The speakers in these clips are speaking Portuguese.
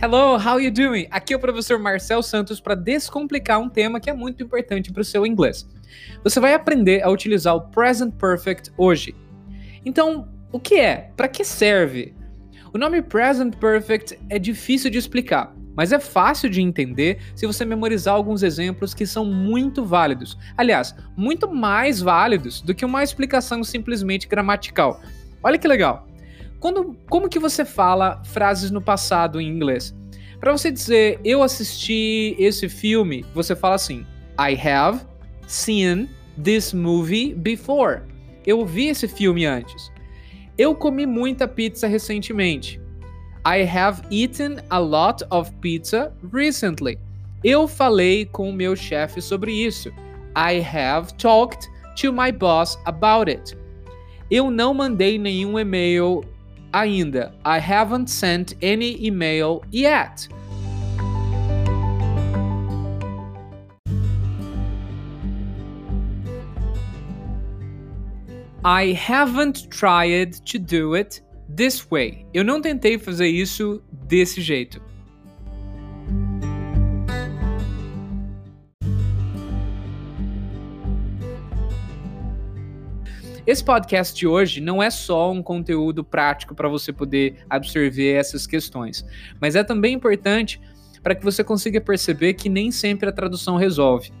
Hello, how you doing? Aqui é o professor Marcel Santos para descomplicar um tema que é muito importante para o seu inglês. Você vai aprender a utilizar o present perfect hoje. Então, o que é? Para que serve? O nome present perfect é difícil de explicar, mas é fácil de entender se você memorizar alguns exemplos que são muito válidos. Aliás, muito mais válidos do que uma explicação simplesmente gramatical. Olha que legal. Quando, como que você fala frases no passado em inglês? Para você dizer eu assisti esse filme, você fala assim: I have seen this movie before. Eu vi esse filme antes. Eu comi muita pizza recentemente. I have eaten a lot of pizza recently. Eu falei com o meu chefe sobre isso. I have talked to my boss about it. Eu não mandei nenhum e-mail ainda. I haven't sent any email yet. I haven't tried to do it this way. Eu não tentei fazer isso desse jeito. Esse podcast de hoje não é só um conteúdo prático para você poder absorver essas questões, mas é também importante para que você consiga perceber que nem sempre a tradução resolve.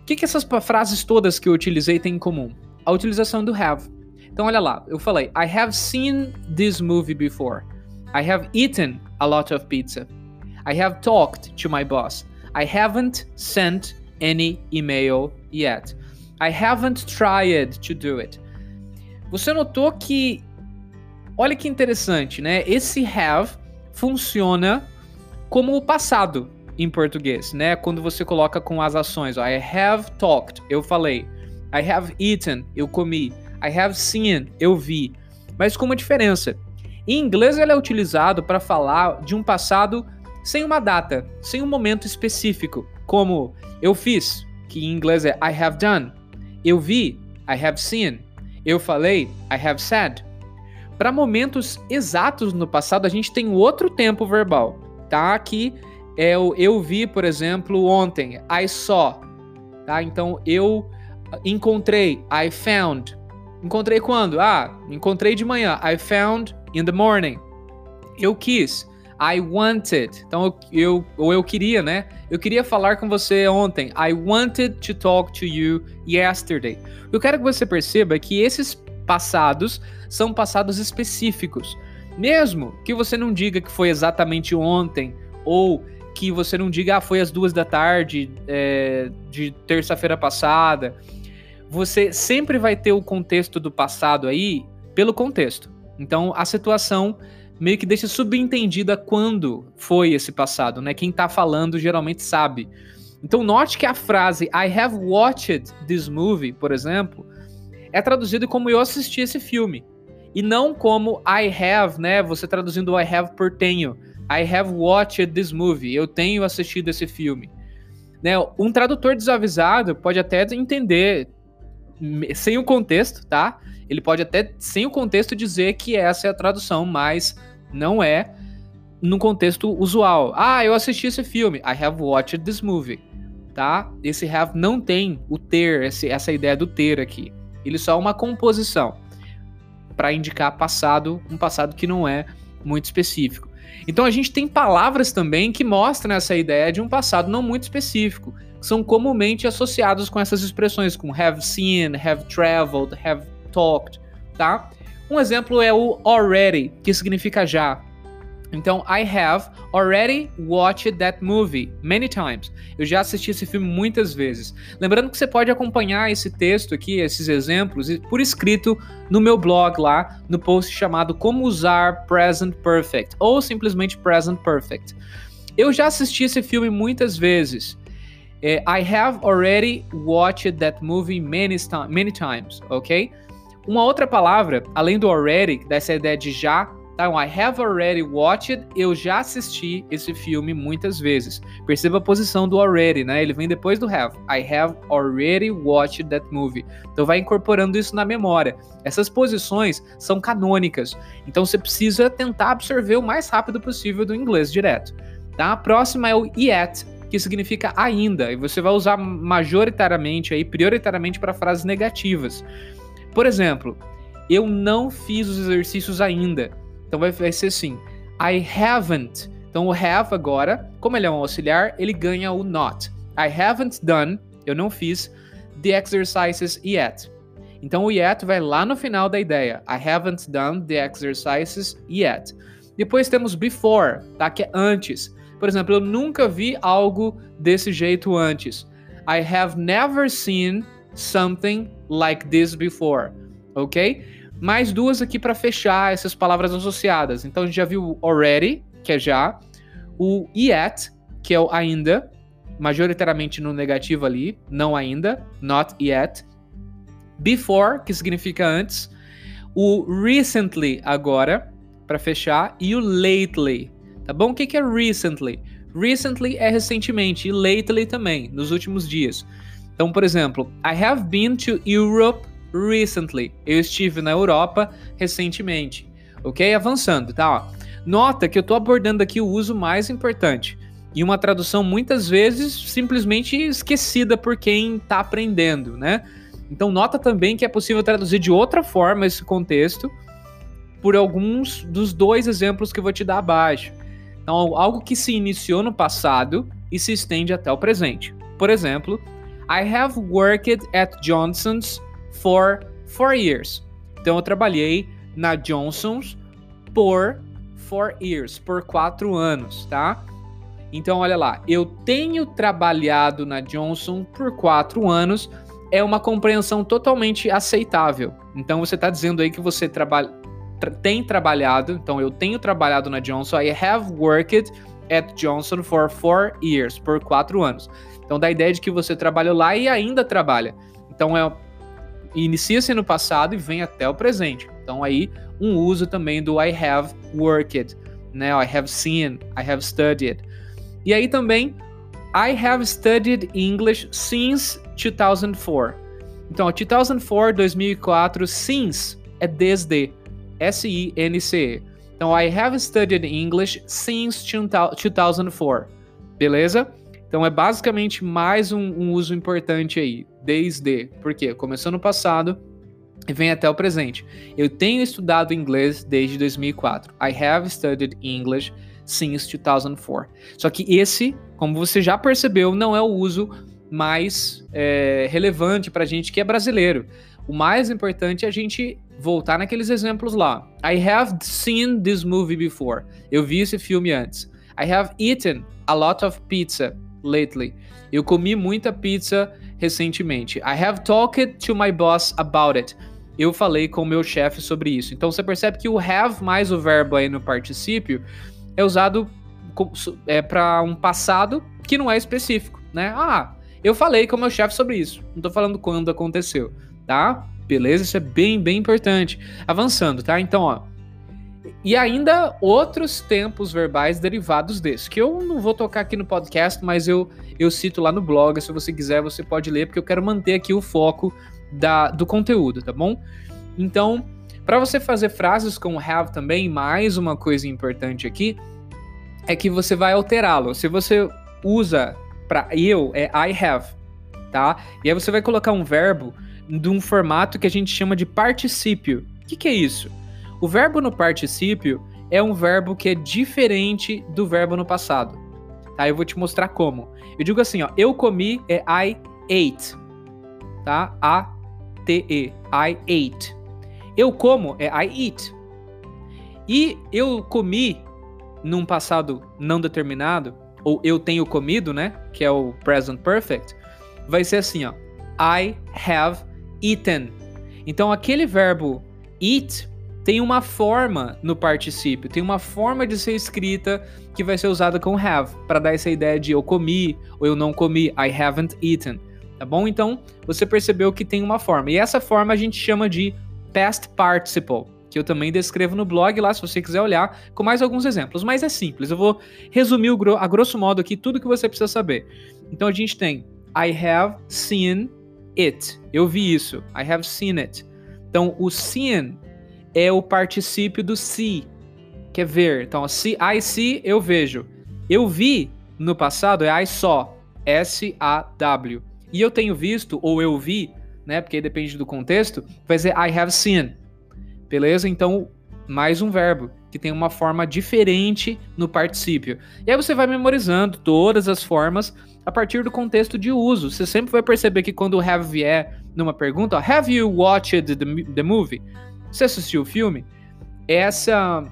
O que, que essas frases todas que eu utilizei têm em comum? A utilização do have. Então, olha lá, eu falei: I have seen this movie before. I have eaten a lot of pizza. I have talked to my boss. I haven't sent any email yet. I haven't tried to do it. Você notou que, olha que interessante, né? Esse have funciona como o passado em português, né? Quando você coloca com as ações, ó, I have talked, eu falei. I have eaten, eu comi. I have seen, eu vi. Mas com uma diferença. Em inglês ele é utilizado para falar de um passado sem uma data, sem um momento específico, como eu fiz, que em inglês é I have done. Eu vi, I have seen. Eu falei, I have said. Para momentos exatos no passado, a gente tem outro tempo verbal, tá? Aqui é o eu vi, por exemplo, ontem, I saw, tá? Então eu encontrei, I found. Encontrei quando? Ah, encontrei de manhã, I found in the morning. Eu quis, I wanted. Então eu, ou eu queria, né? Eu queria falar com você ontem. I wanted to talk to you yesterday. Eu quero que você perceba que esses passados são passados específicos. Mesmo que você não diga que foi exatamente ontem, ou que você não diga, ah, foi às duas da tarde é, de terça-feira passada, você sempre vai ter o contexto do passado aí pelo contexto. Então a situação meio que deixa subentendida quando foi esse passado, né? Quem tá falando geralmente sabe. Então note que a frase I have watched this movie, por exemplo, é traduzido como eu assisti esse filme. E não como I have, né? Você traduzindo I have por tenho. I have watched this movie. Eu tenho assistido esse filme. Né? Um tradutor desavisado pode até entender sem o contexto, tá? Ele pode até, sem o contexto, dizer que essa é a tradução, mas não é no contexto usual. Ah, eu assisti esse filme. I have watched this movie. Tá? Esse have não tem o ter, esse, essa ideia do ter aqui. Ele só é uma composição para indicar passado, um passado que não é muito específico. Então a gente tem palavras também que mostram essa ideia de um passado não muito específico, que são comumente associados com essas expressões, como have seen, have traveled, have talked, tá? Um exemplo é o already, que significa já. Então, I have already watched that movie many times. Eu já assisti esse filme muitas vezes. Lembrando que você pode acompanhar esse texto aqui, esses exemplos, por escrito no meu blog lá, no post chamado Como Usar Present Perfect, ou simplesmente Present Perfect. Eu já assisti esse filme muitas vezes. É, I have already watched that movie many, many times, ok? Uma outra palavra, além do already, dessa ideia de já, Tá? I have already watched. Eu já assisti esse filme muitas vezes. Perceba a posição do already, né? Ele vem depois do have. I have already watched that movie. Então vai incorporando isso na memória. Essas posições são canônicas. Então você precisa tentar absorver o mais rápido possível do inglês direto. Tá? A próxima é o yet, que significa ainda, e você vai usar majoritariamente aí, prioritariamente para frases negativas. Por exemplo, eu não fiz os exercícios ainda. Então vai, vai ser assim: I haven't. Então o have agora, como ele é um auxiliar, ele ganha o not. I haven't done, eu não fiz, the exercises yet. Então o yet vai lá no final da ideia. I haven't done the exercises yet. Depois temos before, tá? Que é antes. Por exemplo, eu nunca vi algo desse jeito antes. I have never seen something like this before. Ok? mais duas aqui para fechar essas palavras associadas. Então a gente já viu o already, que é já, o yet, que é o ainda, majoritariamente no negativo ali, não ainda, not yet. Before, que significa antes, o recently agora, para fechar, e o lately. Tá bom? O que é recently? Recently é recentemente e lately também, nos últimos dias. Então, por exemplo, I have been to Europe recently. Eu estive na Europa recentemente. Ok? Avançando, tá? Ó. Nota que eu estou abordando aqui o uso mais importante. E uma tradução muitas vezes simplesmente esquecida por quem está aprendendo, né? Então nota também que é possível traduzir de outra forma esse contexto por alguns dos dois exemplos que eu vou te dar abaixo. Então, algo que se iniciou no passado e se estende até o presente. Por exemplo, I have worked at Johnson's for four years. Então eu trabalhei na Johnson's por four years, por quatro anos, tá? Então olha lá, eu tenho trabalhado na Johnson por quatro anos. É uma compreensão totalmente aceitável. Então você está dizendo aí que você trabalha, tra tem trabalhado. Então eu tenho trabalhado na Johnson. I have worked at Johnson for four years, por quatro anos. Então dá a ideia de que você trabalhou lá e ainda trabalha. Então é inicia-se no passado e vem até o presente. Então aí um uso também do I have worked, né? I have seen, I have studied. E aí também I have studied English since 2004. Então, 2004, 2004, since é desde, S-I-N-C-E. Então, I have studied English since 2004. Beleza? Então é basicamente mais um, um uso importante aí, desde, porque começou no passado e vem até o presente. Eu tenho estudado inglês desde 2004. I have studied English since 2004. Só que esse, como você já percebeu, não é o uso mais é, relevante para gente que é brasileiro. O mais importante é a gente voltar naqueles exemplos lá. I have seen this movie before. Eu vi esse filme antes. I have eaten a lot of pizza lately. Eu comi muita pizza recentemente. I have talked to my boss about it. Eu falei com o meu chefe sobre isso. Então você percebe que o have mais o verbo aí no particípio é usado é, para um passado que não é específico, né? Ah, eu falei com o meu chefe sobre isso. Não tô falando quando aconteceu, tá? Beleza? Isso é bem, bem importante. Avançando, tá? Então, ó. E ainda outros tempos verbais derivados desse, que eu não vou tocar aqui no podcast, mas eu, eu cito lá no blog. Se você quiser, você pode ler, porque eu quero manter aqui o foco da, do conteúdo, tá bom? Então, para você fazer frases com have também, mais uma coisa importante aqui é que você vai alterá-lo. Se você usa para eu, é I have, tá? E aí você vai colocar um verbo de um formato que a gente chama de particípio. O que, que é isso? O verbo no particípio é um verbo que é diferente do verbo no passado. Tá? Eu vou te mostrar como. Eu digo assim, ó, eu comi é I ate. Tá? A T E. I ate. Eu como é I eat. E eu comi num passado não determinado, ou eu tenho comido, né, que é o present perfect, vai ser assim, ó, I have eaten. Então aquele verbo eat tem uma forma no particípio, tem uma forma de ser escrita que vai ser usada com have, para dar essa ideia de eu comi ou eu não comi, I haven't eaten, tá bom? Então, você percebeu que tem uma forma. E essa forma a gente chama de past participle, que eu também descrevo no blog lá, se você quiser olhar, com mais alguns exemplos. Mas é simples, eu vou resumir a grosso modo aqui tudo que você precisa saber. Então a gente tem I have seen it. Eu vi isso. I have seen it. Então o seen é o particípio do see, que é ver. Então, see, I see, eu vejo. Eu vi no passado é I saw, S-A-W. E eu tenho visto, ou eu vi, né? Porque depende do contexto, vai ser I have seen. Beleza? Então, mais um verbo que tem uma forma diferente no particípio. E aí você vai memorizando todas as formas a partir do contexto de uso. Você sempre vai perceber que quando o have vier numa pergunta, ó, have you watched the, the movie? Você assistiu o filme? Essa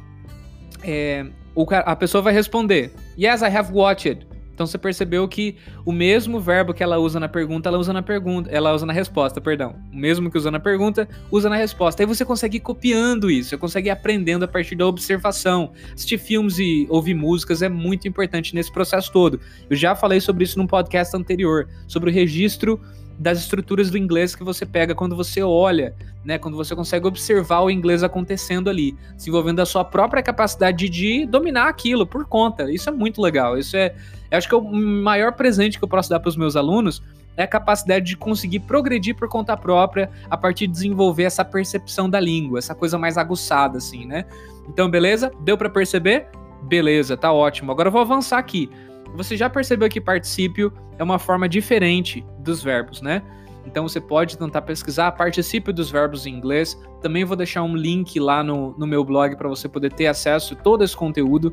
é, o, a pessoa vai responder: Yes, I have watched. Então você percebeu que o mesmo verbo que ela usa na pergunta, ela usa na pergunta, ela usa na resposta, perdão. O mesmo que usa na pergunta, usa na resposta. Aí você consegue ir copiando isso, você consegue ir aprendendo a partir da observação. Assistir filmes e ouvir músicas é muito importante nesse processo todo. Eu já falei sobre isso num podcast anterior, sobre o registro das estruturas do inglês que você pega quando você olha, né? Quando você consegue observar o inglês acontecendo ali, desenvolvendo a sua própria capacidade de dominar aquilo por conta. Isso é muito legal. Isso é, acho que é o maior presente que eu posso dar para os meus alunos é a capacidade de conseguir progredir por conta própria a partir de desenvolver essa percepção da língua, essa coisa mais aguçada assim, né? Então, beleza? Deu para perceber? Beleza, tá ótimo. Agora eu vou avançar aqui. Você já percebeu que particípio é uma forma diferente dos verbos, né? Então você pode tentar pesquisar particípio dos verbos em inglês. Também vou deixar um link lá no, no meu blog para você poder ter acesso a todo esse conteúdo.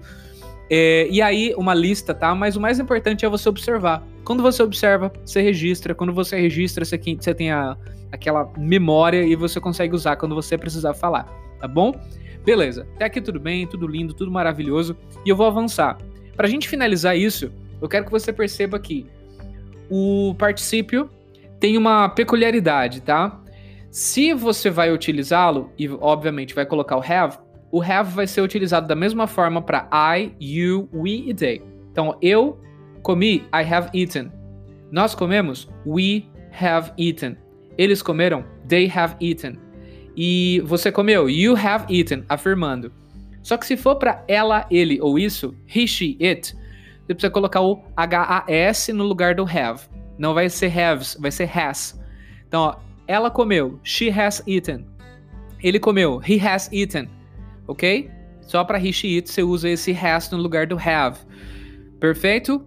É, e aí, uma lista, tá? Mas o mais importante é você observar. Quando você observa, você registra. Quando você registra, você, você tem a, aquela memória e você consegue usar quando você precisar falar, tá bom? Beleza, até aqui tudo bem, tudo lindo, tudo maravilhoso. E eu vou avançar. Para a gente finalizar isso, eu quero que você perceba que o particípio tem uma peculiaridade, tá? Se você vai utilizá-lo, e obviamente vai colocar o have, o have vai ser utilizado da mesma forma para I, you, we e they. Então, eu comi, I have eaten. Nós comemos, we have eaten. Eles comeram, they have eaten. E você comeu, you have eaten, afirmando. Só que se for para ela, ele ou isso, he, she, it, você precisa colocar o H-A-S no lugar do have. Não vai ser haves, vai ser has. Então, ó, ela comeu, she has eaten. Ele comeu, he has eaten. Ok? Só para he, she, it, você usa esse has no lugar do have. Perfeito?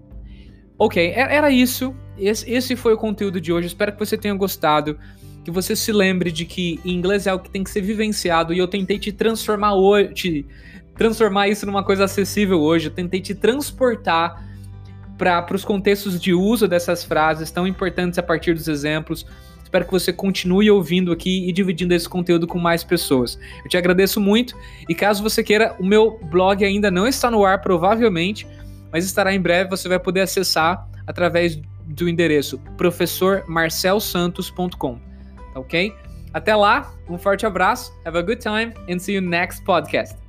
Ok, era isso. Esse, foi o conteúdo de hoje. Espero que você tenha gostado que você se lembre de que inglês é algo que tem que ser vivenciado e eu tentei te transformar hoje, transformar isso numa coisa acessível hoje, eu tentei te transportar para os contextos de uso dessas frases tão importantes a partir dos exemplos. Espero que você continue ouvindo aqui e dividindo esse conteúdo com mais pessoas. Eu te agradeço muito e caso você queira, o meu blog ainda não está no ar, provavelmente, mas estará em breve. Você vai poder acessar através do endereço professormarcelsantos.com ok? Até lá, um forte abraço, have a good time and see you next podcast.